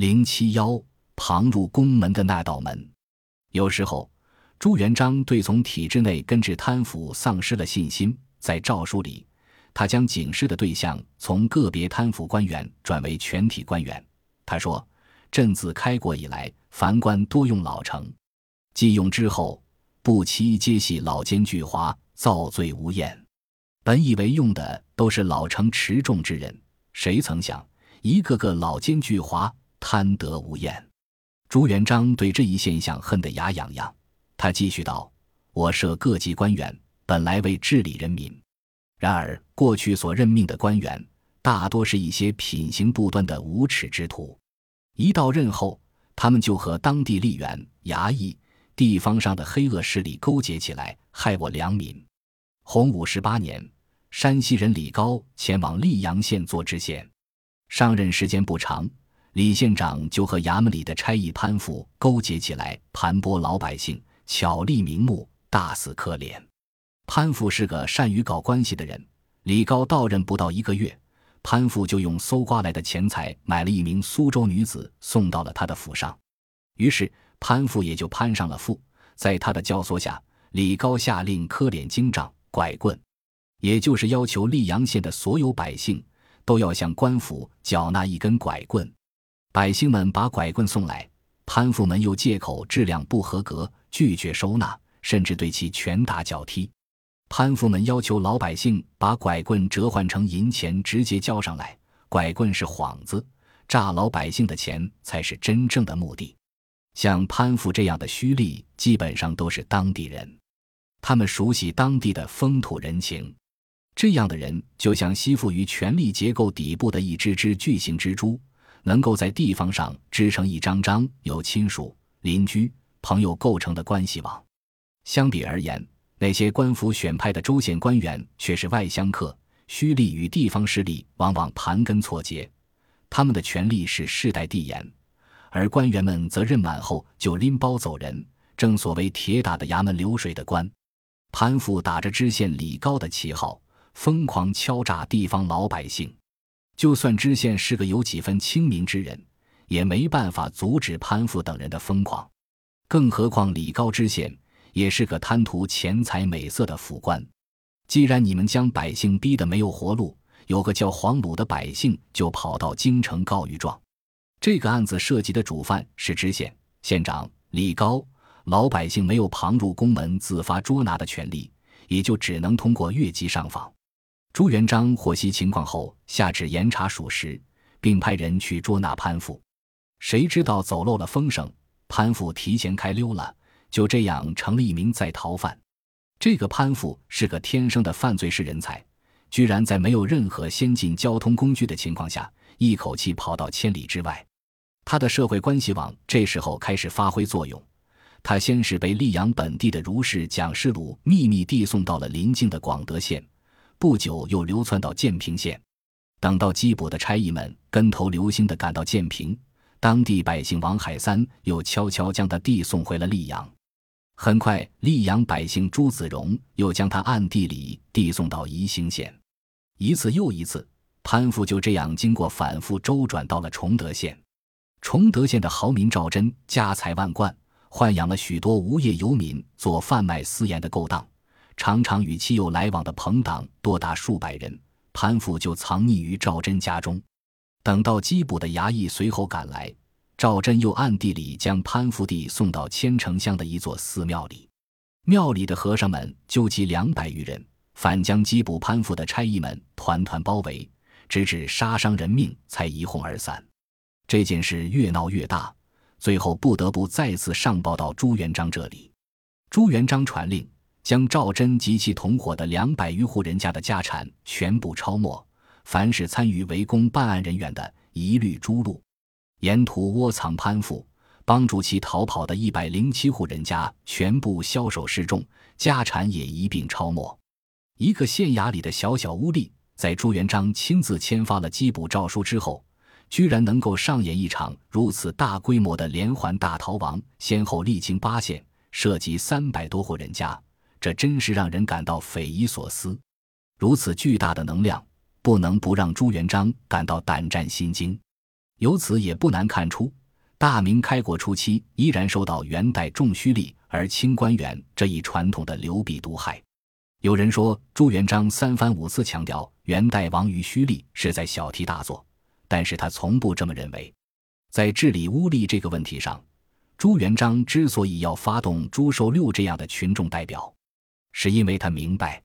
零七幺旁入宫门的那道门。有时候，朱元璋对从体制内根治贪腐丧失了信心，在诏书里，他将警示的对象从个别贪腐官员转为全体官员。他说：“朕自开国以来，凡官多用老成，既用之后，不期皆系老奸巨猾，造罪无厌。本以为用的都是老成持重之人，谁曾想，一个个老奸巨猾。”贪得无厌，朱元璋对这一现象恨得牙痒痒。他继续道：“我设各级官员，本来为治理人民，然而过去所任命的官员，大多是一些品行不端的无耻之徒。一到任后，他们就和当地吏员、衙役、地方上的黑恶势力勾结起来，害我良民。”洪武十八年，山西人李高前往溧阳县做知县，上任时间不长。李县长就和衙门里的差役潘富勾结起来，盘剥老百姓，巧立名目，大肆可怜。潘富是个善于搞关系的人。李高到任不到一个月，潘富就用搜刮来的钱财买了一名苏州女子，送到了他的府上。于是潘富也就攀上了富。在他的教唆下，李高下令科敛经杖、拐棍，也就是要求溧阳县的所有百姓都要向官府缴纳一根拐棍。百姓们把拐棍送来，潘富们又借口质量不合格，拒绝收纳，甚至对其拳打脚踢。潘富们要求老百姓把拐棍折换成银钱，直接交上来。拐棍是幌子，诈老百姓的钱才是真正的目的。像潘富这样的虚吏，基本上都是当地人，他们熟悉当地的风土人情。这样的人就像吸附于权力结构底部的一只只巨型蜘蛛。能够在地方上织成一张张由亲属、邻居、朋友构成的关系网。相比而言，那些官府选派的州县官员却是外乡客，虚吏与地方势力往往盘根错节。他们的权力是世代递延，而官员们则任满后就拎包走人。正所谓“铁打的衙门，流水的官”。潘富打着知县李高的旗号，疯狂敲诈地方老百姓。就算知县是个有几分清明之人，也没办法阻止潘富等人的疯狂。更何况李高知县也是个贪图钱财美色的府官。既然你们将百姓逼得没有活路，有个叫黄鲁的百姓就跑到京城告御状。这个案子涉及的主犯是知县、县长李高，老百姓没有旁入宫门自发捉拿的权利，也就只能通过越级上访。朱元璋获悉情况后，下旨严查属实，并派人去捉拿潘富。谁知道走漏了风声，潘富提前开溜了，就这样成了一名在逃犯。这个潘富是个天生的犯罪式人才，居然在没有任何先进交通工具的情况下，一口气跑到千里之外。他的社会关系网这时候开始发挥作用。他先是被溧阳本地的儒士蒋士鲁秘密递送到了邻近的广德县。不久又流窜到建平县，等到缉捕的差役们跟头流星的赶到建平，当地百姓王海三又悄悄将他递送回了溧阳。很快，溧阳百姓朱子荣又将他暗地里递送到宜兴县。一次又一次，潘富就这样经过反复周转，到了崇德县。崇德县的豪民赵祯家财万贯，豢养了许多无业游民做贩卖私盐的勾当。常常与其有来往的朋党多达数百人，潘富就藏匿于赵祯家中。等到缉捕的衙役随后赶来，赵祯又暗地里将潘富弟送到千城乡的一座寺庙里。庙里的和尚们纠集两百余人，反将缉捕潘富的差役们团团包围，直至杀伤人命，才一哄而散。这件事越闹越大，最后不得不再次上报到朱元璋这里。朱元璋传令。将赵祯及其同伙的两百余户人家的家产全部抄没，凡是参与围攻办案人员的，一律诛戮。沿途窝藏潘富、帮助其逃跑的一百零七户人家，全部枭首示众，家产也一并抄没。一个县衙里的小小污吏，在朱元璋亲自签发了缉捕诏书之后，居然能够上演一场如此大规模的连环大逃亡，先后历经八县，涉及三百多户人家。这真是让人感到匪夷所思。如此巨大的能量，不能不让朱元璋感到胆战心惊。由此也不难看出，大明开国初期依然受到元代重虚吏而轻官员这一传统的流弊毒害。有人说朱元璋三番五次强调元代亡于虚吏是在小题大做，但是他从不这么认为。在治理污吏这个问题上，朱元璋之所以要发动朱寿六这样的群众代表，是因为他明白，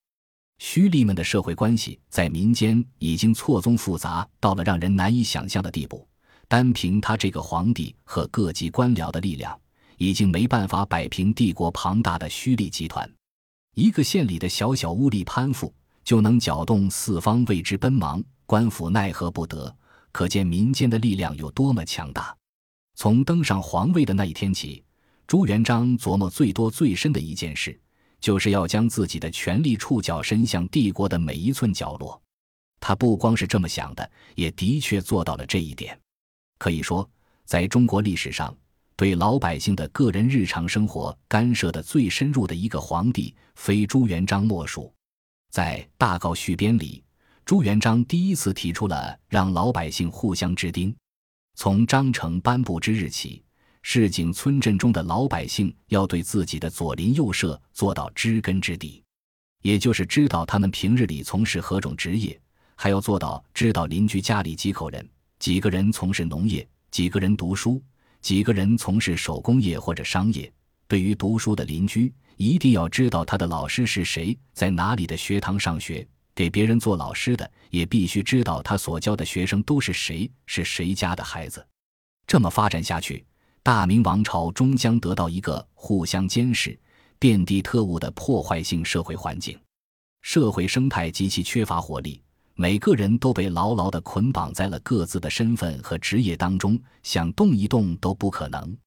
虚吏们的社会关系在民间已经错综复杂到了让人难以想象的地步。单凭他这个皇帝和各级官僚的力量，已经没办法摆平帝国庞大的虚吏集团。一个县里的小小污吏攀附，就能搅动四方为之奔忙，官府奈何不得。可见民间的力量有多么强大。从登上皇位的那一天起，朱元璋琢磨最多最深的一件事，就是要将自己的权力触角伸向帝国的每一寸角落。他不光是这么想的，也的确做到了这一点。可以说，在中国历史上，对老百姓的个人日常生活干涉的最深入的一个皇帝，非朱元璋莫属。在《大诰续编》里，朱元璋第一次提出了让老百姓互相知丁。从章程颁布之日起，市井村镇中的老百姓要对自己的左邻右舍做到知根知底，也就是知道他们平日里从事何种职业，还要做到知道邻居家里几口人。几个人从事农业，几个人读书，几个人从事手工业或者商业。对于读书的邻居，一定要知道他的老师是谁，在哪里的学堂上学；给别人做老师的，也必须知道他所教的学生都是谁，是谁家的孩子。这么发展下去，大明王朝终将得到一个互相监视、遍地特务的破坏性社会环境，社会生态极其缺乏活力。每个人都被牢牢地捆绑在了各自的身份和职业当中，想动一动都不可能。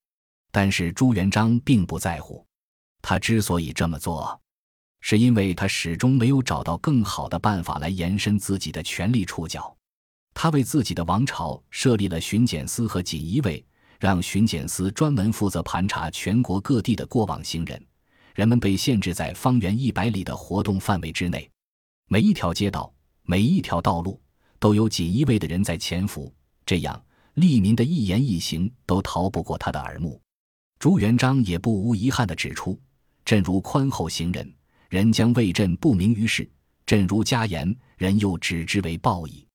但是朱元璋并不在乎，他之所以这么做，是因为他始终没有找到更好的办法来延伸自己的权力触角。他为自己的王朝设立了巡检司和锦衣卫，让巡检司专门负责盘查全国各地的过往行人，人们被限制在方圆一百里的活动范围之内，每一条街道。每一条道路都有锦衣卫的人在潜伏，这样利民的一言一行都逃不过他的耳目。朱元璋也不无遗憾地指出：“朕如宽厚行人，人将为朕不明于世；朕如加严，人又指之为暴矣。”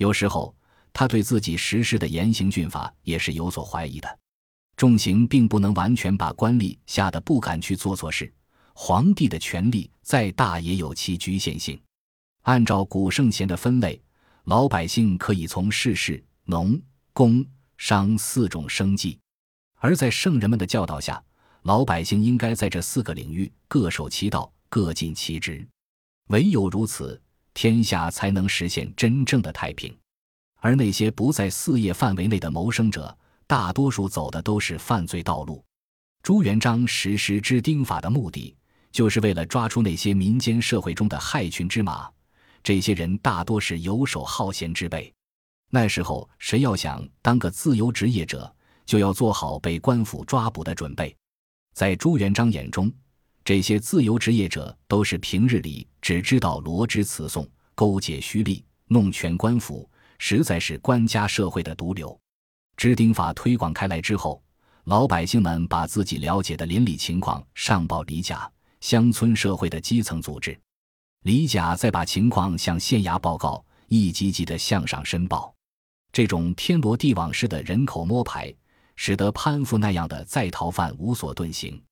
有时候，他对自己实施的严刑峻法也是有所怀疑的。重刑并不能完全把官吏吓得不敢去做错事，皇帝的权力再大也有其局限性。按照古圣贤的分类，老百姓可以从事事、农、工、商四种生计；而在圣人们的教导下，老百姓应该在这四个领域各守其道、各尽其职。唯有如此，天下才能实现真正的太平。而那些不在四业范围内的谋生者，大多数走的都是犯罪道路。朱元璋实施之丁法的目的，就是为了抓出那些民间社会中的害群之马。这些人大多是游手好闲之辈，那时候谁要想当个自由职业者，就要做好被官府抓捕的准备。在朱元璋眼中，这些自由职业者都是平日里只知道罗织词颂、勾结虚吏、弄权官府，实在是官家社会的毒瘤。知丁法推广开来之后，老百姓们把自己了解的邻里情况上报李甲，乡村社会的基层组织。李甲再把情况向县衙报告，一级级的向上申报。这种天罗地网式的人口摸排，使得攀附那样的在逃犯无所遁形。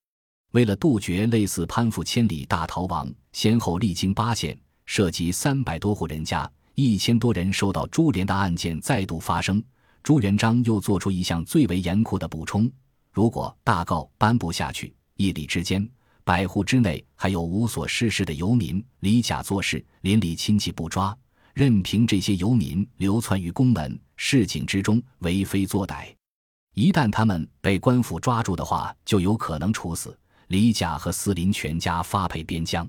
为了杜绝类似攀附千里大逃亡，先后历经八县，涉及三百多户人家，一千多人受到株连的案件再度发生。朱元璋又做出一项最为严酷的补充：如果大告颁布下去，一里之间。百户之内还有无所事事的游民，离甲做事，邻里亲戚不抓，任凭这些游民流窜于宫门市井之中，为非作歹。一旦他们被官府抓住的话，就有可能处死。李甲和司林全家发配边疆。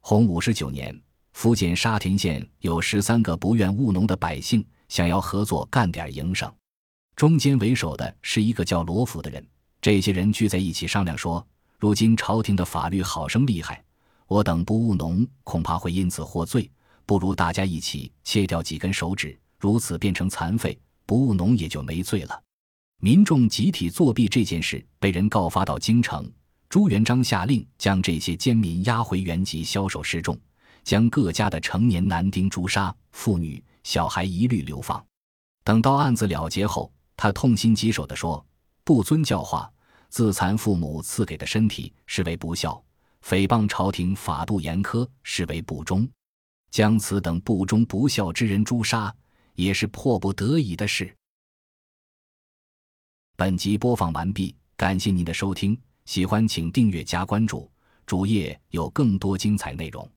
洪武十九年，福建沙田县有十三个不愿务农的百姓，想要合作干点营生。中间为首的是一个叫罗福的人。这些人聚在一起商量说。如今朝廷的法律好生厉害，我等不务农，恐怕会因此获罪。不如大家一起切掉几根手指，如此变成残废，不务农也就没罪了。民众集体作弊这件事被人告发到京城，朱元璋下令将这些奸民押回原籍销首示众，将各家的成年男丁诛杀，妇女小孩一律流放。等到案子了结后，他痛心疾首地说：“不遵教化，自残父母赐给的身体，是为不孝；诽谤朝廷法度严苛，是为不忠。将此等不忠不孝之人诛杀，也是迫不得已的事。”本集播放完毕，感谢您的收听，喜欢请订阅加关注，主页有更多精彩内容。